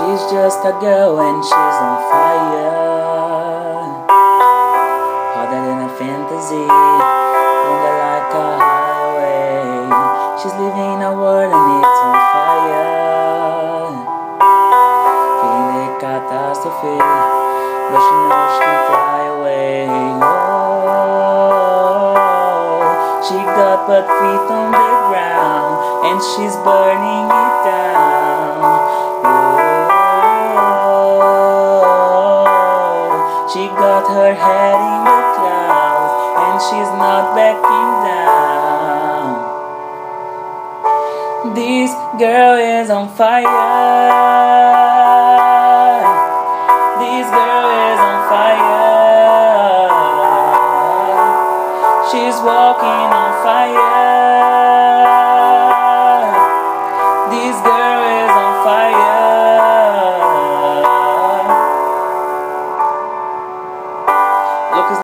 a girl and she's on fire. Harder than a fantasy, longer like a highway. She's living a world and it's on fire. Feeling the catastrophe, but she knows she can fly away. Oh, she got but feet on the ground and she's burning She got her head in the clouds and she's not backing down. This girl is on fire. This girl is on fire. She's walking on fire. This girl is on fire.